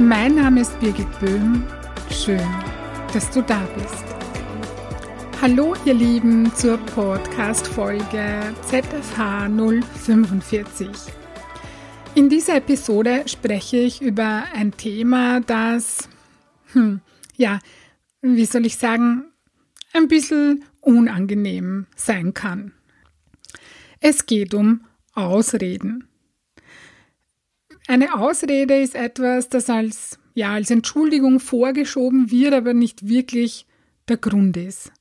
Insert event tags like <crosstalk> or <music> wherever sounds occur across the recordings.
Mein Name ist Birgit Böhm. Schön, dass du da bist. Hallo ihr Lieben zur Podcast-Folge ZFH 045. In dieser Episode spreche ich über ein Thema, das, hm, ja, wie soll ich sagen, ein bisschen unangenehm sein kann. Es geht um Ausreden. Eine Ausrede ist etwas, das als, ja, als Entschuldigung vorgeschoben wird, aber nicht wirklich der Grund ist.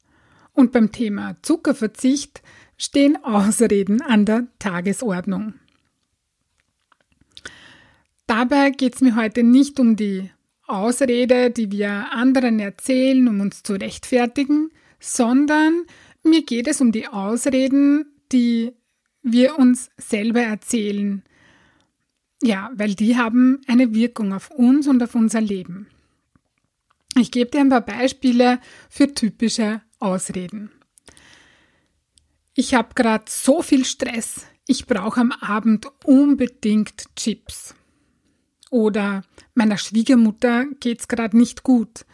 Und beim Thema Zuckerverzicht stehen Ausreden an der Tagesordnung. Dabei geht es mir heute nicht um die Ausrede, die wir anderen erzählen, um uns zu rechtfertigen, sondern mir geht es um die Ausreden, die wir uns selber erzählen, ja, weil die haben eine Wirkung auf uns und auf unser Leben. Ich gebe dir ein paar Beispiele für typische Ausreden. Ich habe gerade so viel Stress, ich brauche am Abend unbedingt Chips. Oder meiner Schwiegermutter geht's gerade nicht gut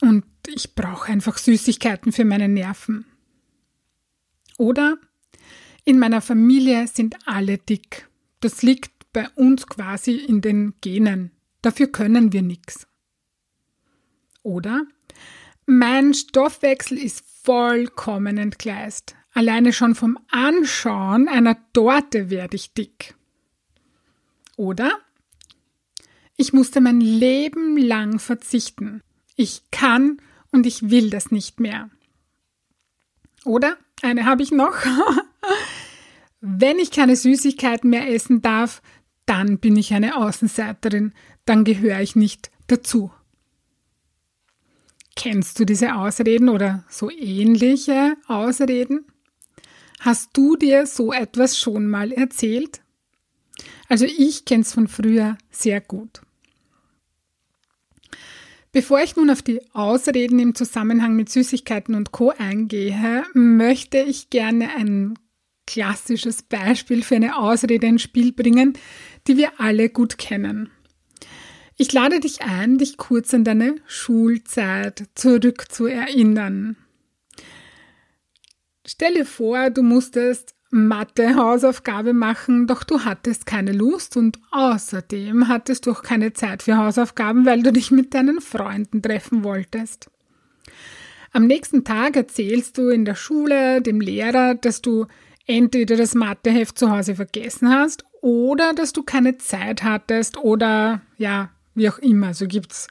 und ich brauche einfach Süßigkeiten für meine Nerven. Oder in meiner Familie sind alle dick. Das liegt bei uns quasi in den Genen. Dafür können wir nichts. Oder mein Stoffwechsel ist vollkommen entgleist. Alleine schon vom Anschauen einer Torte werde ich dick. Oder ich musste mein Leben lang verzichten. Ich kann und ich will das nicht mehr. Oder eine habe ich noch. <laughs> Wenn ich keine Süßigkeiten mehr essen darf, dann bin ich eine Außenseiterin, dann gehöre ich nicht dazu. Kennst du diese Ausreden oder so ähnliche Ausreden? Hast du dir so etwas schon mal erzählt? Also ich kenne es von früher sehr gut. Bevor ich nun auf die Ausreden im Zusammenhang mit Süßigkeiten und Co eingehe, möchte ich gerne ein klassisches Beispiel für eine Ausrede ins Spiel bringen, die wir alle gut kennen. Ich lade dich ein, dich kurz an deine Schulzeit zurückzuerinnern. Stell dir vor, du musstest Mathe-Hausaufgabe machen, doch du hattest keine Lust und außerdem hattest du auch keine Zeit für Hausaufgaben, weil du dich mit deinen Freunden treffen wolltest. Am nächsten Tag erzählst du in der Schule dem Lehrer, dass du entweder das Matheheft zu Hause vergessen hast oder dass du keine Zeit hattest oder ja, wie auch immer. Also gibt's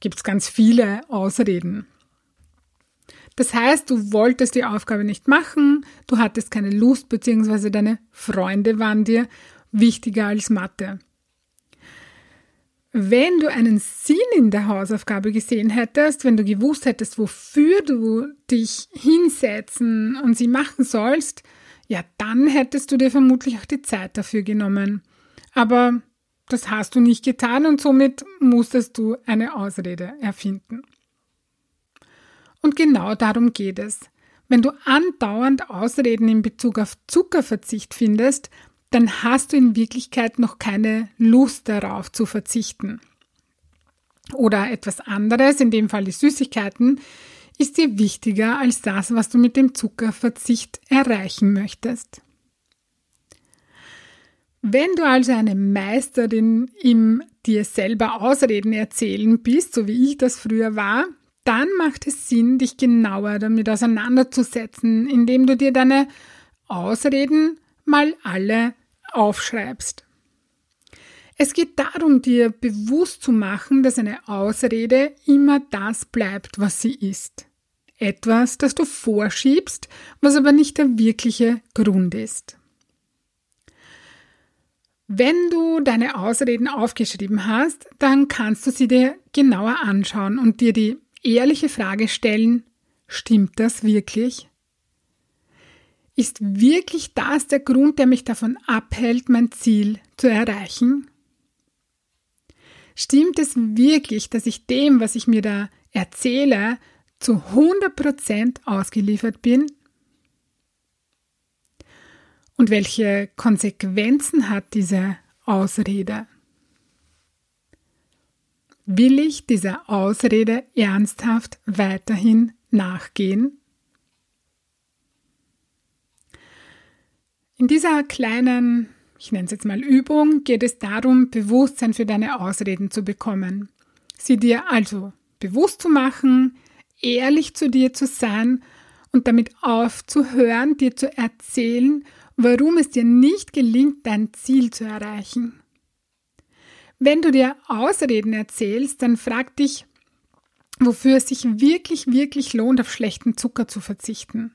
gibt's ganz viele Ausreden. Das heißt, du wolltest die Aufgabe nicht machen, du hattest keine Lust, beziehungsweise deine Freunde waren dir wichtiger als Mathe. Wenn du einen Sinn in der Hausaufgabe gesehen hättest, wenn du gewusst hättest, wofür du dich hinsetzen und sie machen sollst, ja, dann hättest du dir vermutlich auch die Zeit dafür genommen. Aber das hast du nicht getan und somit musstest du eine Ausrede erfinden. Und genau darum geht es. Wenn du andauernd Ausreden in Bezug auf Zuckerverzicht findest, dann hast du in Wirklichkeit noch keine Lust darauf zu verzichten. Oder etwas anderes, in dem Fall die Süßigkeiten, ist dir wichtiger als das, was du mit dem Zuckerverzicht erreichen möchtest. Wenn du also eine Meisterin im dir selber Ausreden erzählen bist, so wie ich das früher war, dann macht es Sinn, dich genauer damit auseinanderzusetzen, indem du dir deine Ausreden mal alle aufschreibst. Es geht darum, dir bewusst zu machen, dass eine Ausrede immer das bleibt, was sie ist etwas, das du vorschiebst, was aber nicht der wirkliche Grund ist. Wenn du deine Ausreden aufgeschrieben hast, dann kannst du sie dir genauer anschauen und dir die ehrliche Frage stellen, stimmt das wirklich? Ist wirklich das der Grund, der mich davon abhält, mein Ziel zu erreichen? Stimmt es wirklich, dass ich dem, was ich mir da erzähle, zu 100% ausgeliefert bin? Und welche Konsequenzen hat diese Ausrede? Will ich dieser Ausrede ernsthaft weiterhin nachgehen? In dieser kleinen, ich nenne es jetzt mal Übung, geht es darum, Bewusstsein für deine Ausreden zu bekommen. Sie dir also bewusst zu machen, ehrlich zu dir zu sein und damit aufzuhören, dir zu erzählen, warum es dir nicht gelingt, dein Ziel zu erreichen. Wenn du dir Ausreden erzählst, dann frag dich, wofür es sich wirklich, wirklich lohnt, auf schlechten Zucker zu verzichten.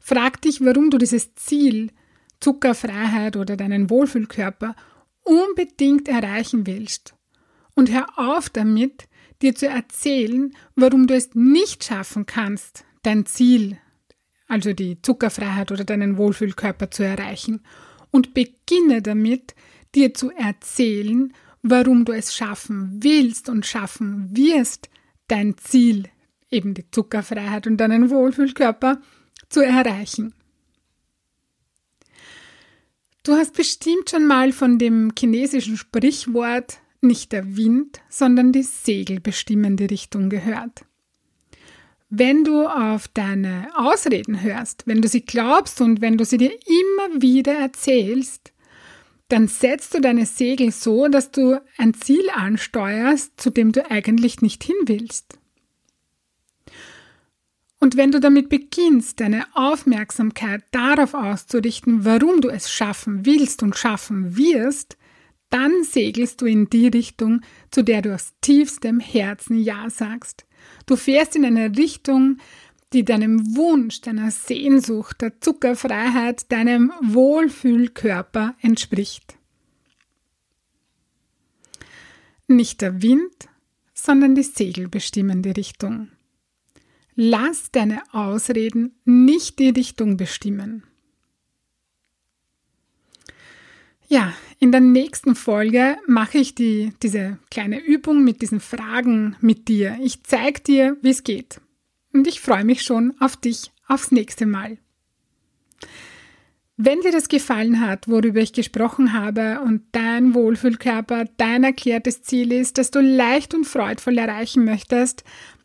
Frag dich, warum du dieses Ziel, Zuckerfreiheit oder deinen Wohlfühlkörper, unbedingt erreichen willst. Und hör auf damit, dir zu erzählen, warum du es nicht schaffen kannst, dein Ziel also die Zuckerfreiheit oder deinen Wohlfühlkörper zu erreichen. Und beginne damit, dir zu erzählen, warum du es schaffen willst und schaffen wirst, dein Ziel, eben die Zuckerfreiheit und deinen Wohlfühlkörper, zu erreichen. Du hast bestimmt schon mal von dem chinesischen Sprichwort nicht der Wind, sondern die Segel bestimmen die Richtung gehört. Wenn du auf deine Ausreden hörst, wenn du sie glaubst und wenn du sie dir immer wieder erzählst, dann setzt du deine Segel so, dass du ein Ziel ansteuerst, zu dem du eigentlich nicht hin willst. Und wenn du damit beginnst, deine Aufmerksamkeit darauf auszurichten, warum du es schaffen willst und schaffen wirst, dann segelst du in die Richtung, zu der du aus tiefstem Herzen Ja sagst, Du fährst in eine Richtung, die deinem Wunsch, deiner Sehnsucht, der Zuckerfreiheit, deinem Wohlfühlkörper entspricht. Nicht der Wind, sondern die Segel bestimmen die Richtung. Lass deine Ausreden nicht die Richtung bestimmen. Ja, in der nächsten Folge mache ich die, diese kleine Übung mit diesen Fragen mit dir. Ich zeige dir, wie es geht. Und ich freue mich schon auf dich aufs nächste Mal. Wenn dir das gefallen hat, worüber ich gesprochen habe und dein Wohlfühlkörper dein erklärtes Ziel ist, das du leicht und freudvoll erreichen möchtest,